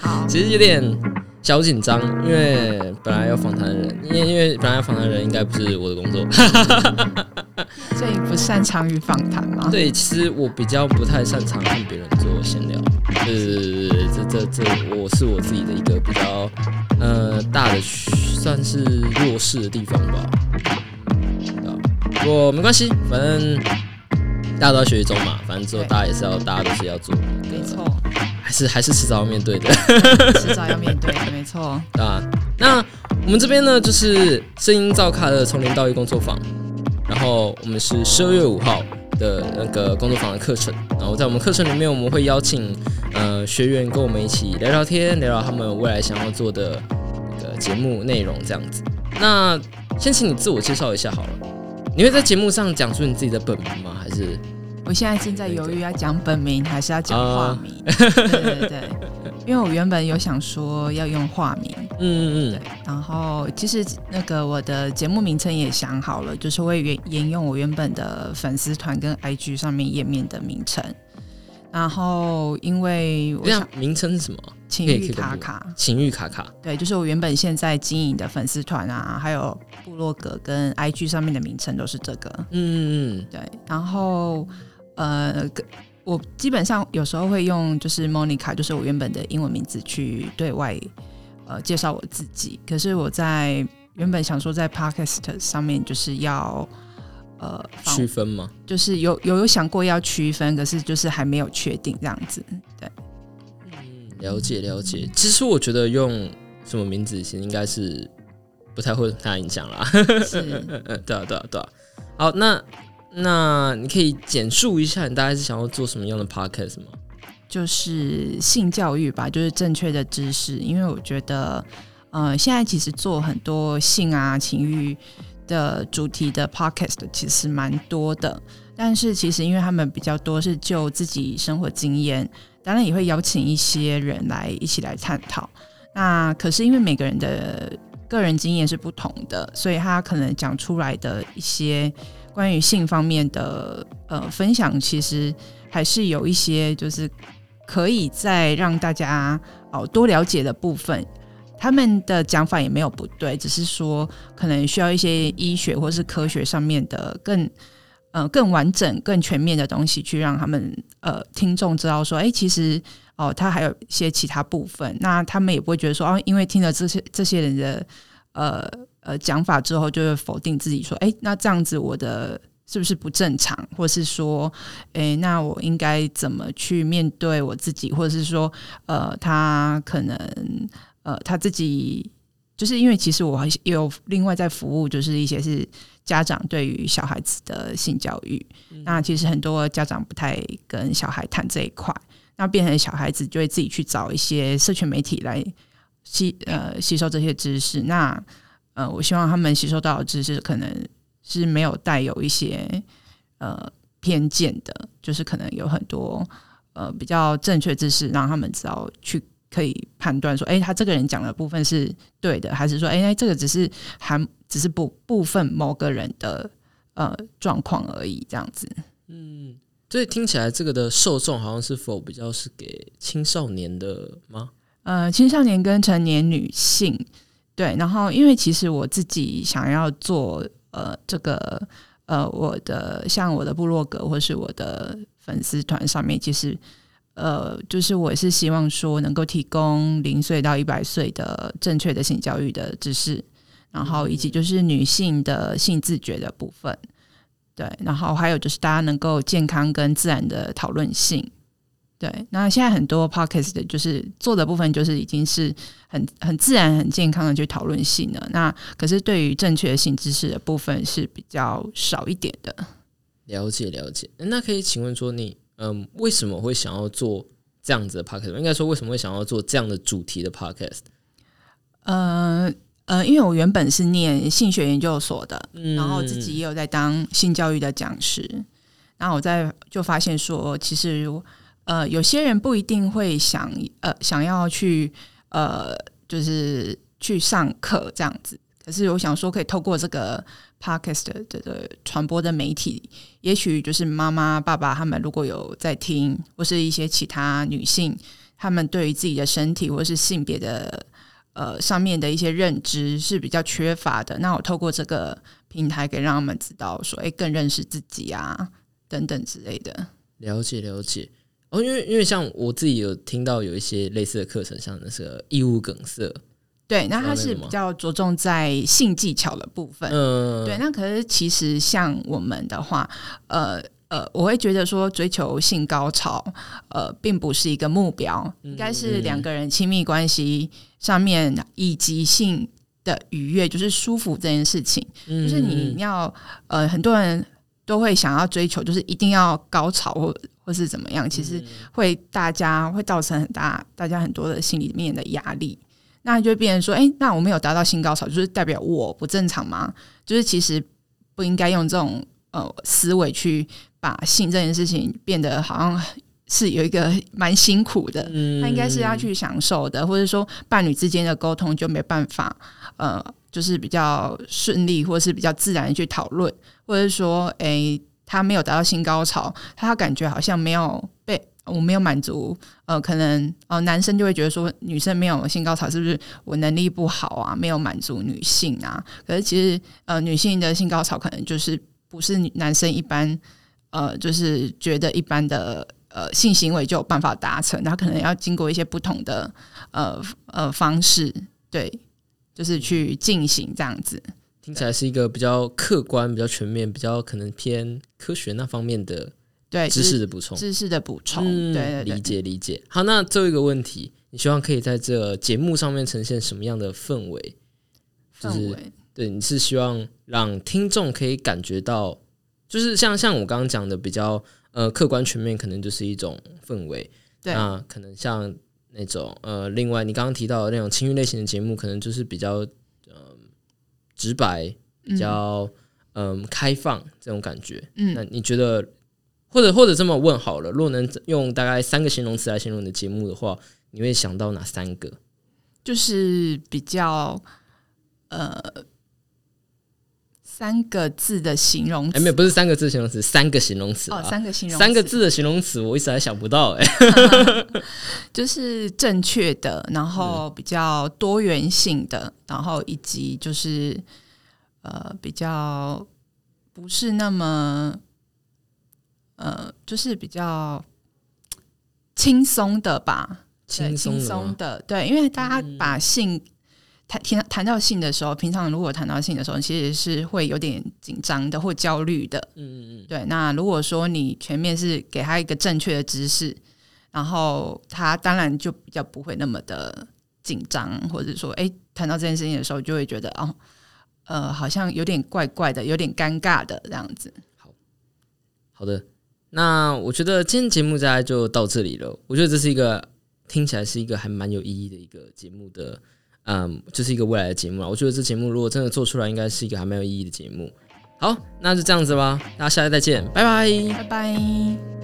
好，其实有点小紧张，因为本来要访谈的人，因为因为本来要访谈的人应该不是我的工作。所以不擅长于访谈吗？对，其实我比较不太擅长跟别人做闲聊，就是这这这，我是我自己的一个比较呃大的算是弱势的地方吧。啊，不过没关系，反正大家都要学习中嘛，反正之后大家也是要，大家都是要做，没错，还是还是迟早要面对的。迟早要面对的，没错。啊，那我们这边呢，就是声音造咖的从零到一工作坊，然后我们是十二月五号的那个工作坊的课程，然后在我们课程里面，我们会邀请呃学员跟我们一起聊聊天，聊聊他们未来想要做的那个节目内容这样子。那先请你自我介绍一下好了，你会在节目上讲出你自己的本名吗？还是我现在正在犹豫要讲本名还是要讲化啊名。对对对，因为我原本有想说要用化名，嗯嗯嗯，然后其实那个我的节目名称也想好了，就是会沿沿用我原本的粉丝团跟 IG 上面页面的名称。然后因为嗯，我想名称是什么？情欲卡卡，情欲卡卡。对，就是我原本现在经营的粉丝团啊，还有部落格跟 IG 上面的名称都是这个。嗯嗯对，然后呃，我基本上有时候会用就是 Monica，就是我原本的英文名字去对外呃介绍我自己。可是我在原本想说在 Podcast 上面就是要呃区分吗？就是有有有想过要区分，可是就是还没有确定这样子。对了解了解，其实我觉得用什么名字其实应该是不太会太影响啦。是 嗯嗯，对啊对啊对啊。好，那那你可以简述一下你大概是想要做什么样的 podcast 吗？就是性教育吧，就是正确的知识。因为我觉得，呃，现在其实做很多性啊、情欲的主题的 podcast 其实蛮多的，但是其实因为他们比较多是就自己生活经验，当然也会邀请一些人来一起来探讨。那可是因为每个人的个人经验是不同的，所以他可能讲出来的一些关于性方面的呃分享，其实还是有一些就是可以再让大家哦多了解的部分。他们的讲法也没有不对，只是说可能需要一些医学或是科学上面的更呃更完整、更全面的东西，去让他们呃听众知道说，哎、其实哦，他还有一些其他部分。那他们也不会觉得说，哦，因为听了这些这些人的呃呃讲法之后，就会否定自己说，哎、那这样子我的是不是不正常，或是说，诶，那我应该怎么去面对我自己，或者是说，呃，他可能，呃，他自己，就是因为其实我还有另外在服务，就是一些是家长对于小孩子的性教育，那其实很多家长不太跟小孩谈这一块，那变成小孩子就会自己去找一些社群媒体来吸呃吸收这些知识，那呃，我希望他们吸收到的知识可能是没有带有一些呃偏见的，就是可能有很多呃比较正确知识，让他们知道去可以判断说，哎、他这个人讲的部分是对的，还是说，哎、这个只是含只是部部分某个人的呃状况而已，这样子。嗯所以听起来这个的受众好像是否比较是给青少年的吗？呃，青少年跟成年女性，对，然后因为其实我自己想要做呃这个呃我的像我的部落格或是我的粉丝团上面，其实呃就是我是希望说能够提供零岁到一百岁的正确的性教育的知识，然后以及就是女性的性自觉的部分。对，然后还有就是大家能够健康跟自然的讨论性，对，那现在很多 podcast 的就是做的部分，就是已经是很很自然、很健康的去讨论性了。那可是对于正确性知识的部分是比较少一点的。了解了解。那可以请问说你嗯为什么会想要做这样子的 podcast？应该说为什么会想要做这样的主题的 podcast？呃呃，因为我原本是念性学研究所的，嗯然后自己也有在当性教育的讲师，然后我在就发现说，其实呃有些人不一定会想呃想要去呃就是去上课这样子，可是我想说可以透过这个 podcast 的的传播的媒体，也许就是妈妈爸爸他们如果有在听，或是一些其他女性。他们对于自己的身体或是性别的呃上面的一些认知是比较缺乏的。那我透过这个平台，给让他们知道说，哎，更认识自己啊，等等之类的。了解了解。哦，因为因为像我自己有听到有一些类似的课程，像那个异物梗塞。对，那它是比较着重在性技巧的部分。嗯，对。那可是其实像我们的话，呃呃，我会觉得说追求性高潮，呃，并不是一个目标，应该是两个人亲密关系上面以及性的愉悦，就是舒服这件事情。就是你要呃，很多人都会想要追求，就是一定要高潮或或是怎么样，其实会大家会造成很大大家很多的心里面的压力。那就变成说，哎，那我没有达到性高潮，就是代表我不正常吗？就是其实不应该用这种呃思维去把性这件事情变得好像是有一个蛮辛苦的，他应该是要去享受的，或者说伴侣之间的沟通就没办法，呃，就是比较顺利，或者是比较自然的去讨论，或者说，哎，他没有达到性高潮，他感觉好像没有被。我没有满足，呃，可能呃，男生就会觉得说，女生没有性高潮是不是我能力不好啊？没有满足女性啊？可是其实，呃，女性的性高潮可能就是不是男生一般，呃，就是觉得一般的呃性行为就有办法达成，他可能要经过一些不同的呃呃方式，对，就是去进行这样子。听起来是一个比较客观、比较全面、比较可能偏科学那方面的。对知识的补充，知识的补充，对理解理解。好，那最后一个问题，你希望可以在这节目上面呈现什么样的氛围？氛围，对，你是希望让听众可以感觉到，就是像像我刚刚讲的比较呃客观全面，可能就是一种氛围。对，那可能像那种呃，另外你刚刚提到的那种情欲类型的节目，可能就是比较呃直白，比较嗯开放这种感觉。嗯，那你觉得？或者或者这么问好了，若能用大概三个形容词来形容你的节目的话，你会想到哪三个？就是比较呃三个字的形容词，哎，没有，不是三个字形容词，三个形容词哦，三个形容三个字的形容词，我一时还想不到，哎，就是正确的，然后比较多元性的，然后以及就是呃比较不是那么。呃，就是比较轻松的吧，轻松的，对，因为大家把性谈谈谈到性的时候，平常如果谈到性的时候，其实是会有点紧张的或焦虑的，嗯嗯嗯，对。那如果说你全面是给他一个正确的知识，然后他当然就比较不会那么的紧张，或者说，哎，谈到这件事情的时候，就会觉得哦，呃，好像有点怪怪的，有点尴尬的这样子。好，好的。那我觉得今天节目大概就到这里了。我觉得这是一个听起来是一个还蛮有意义的一个节目的，嗯，就是一个未来的节目啊。我觉得这节目如果真的做出来，应该是一个还蛮有意义的节目。好，那就这样子吧，大家下次再见，拜拜，拜拜。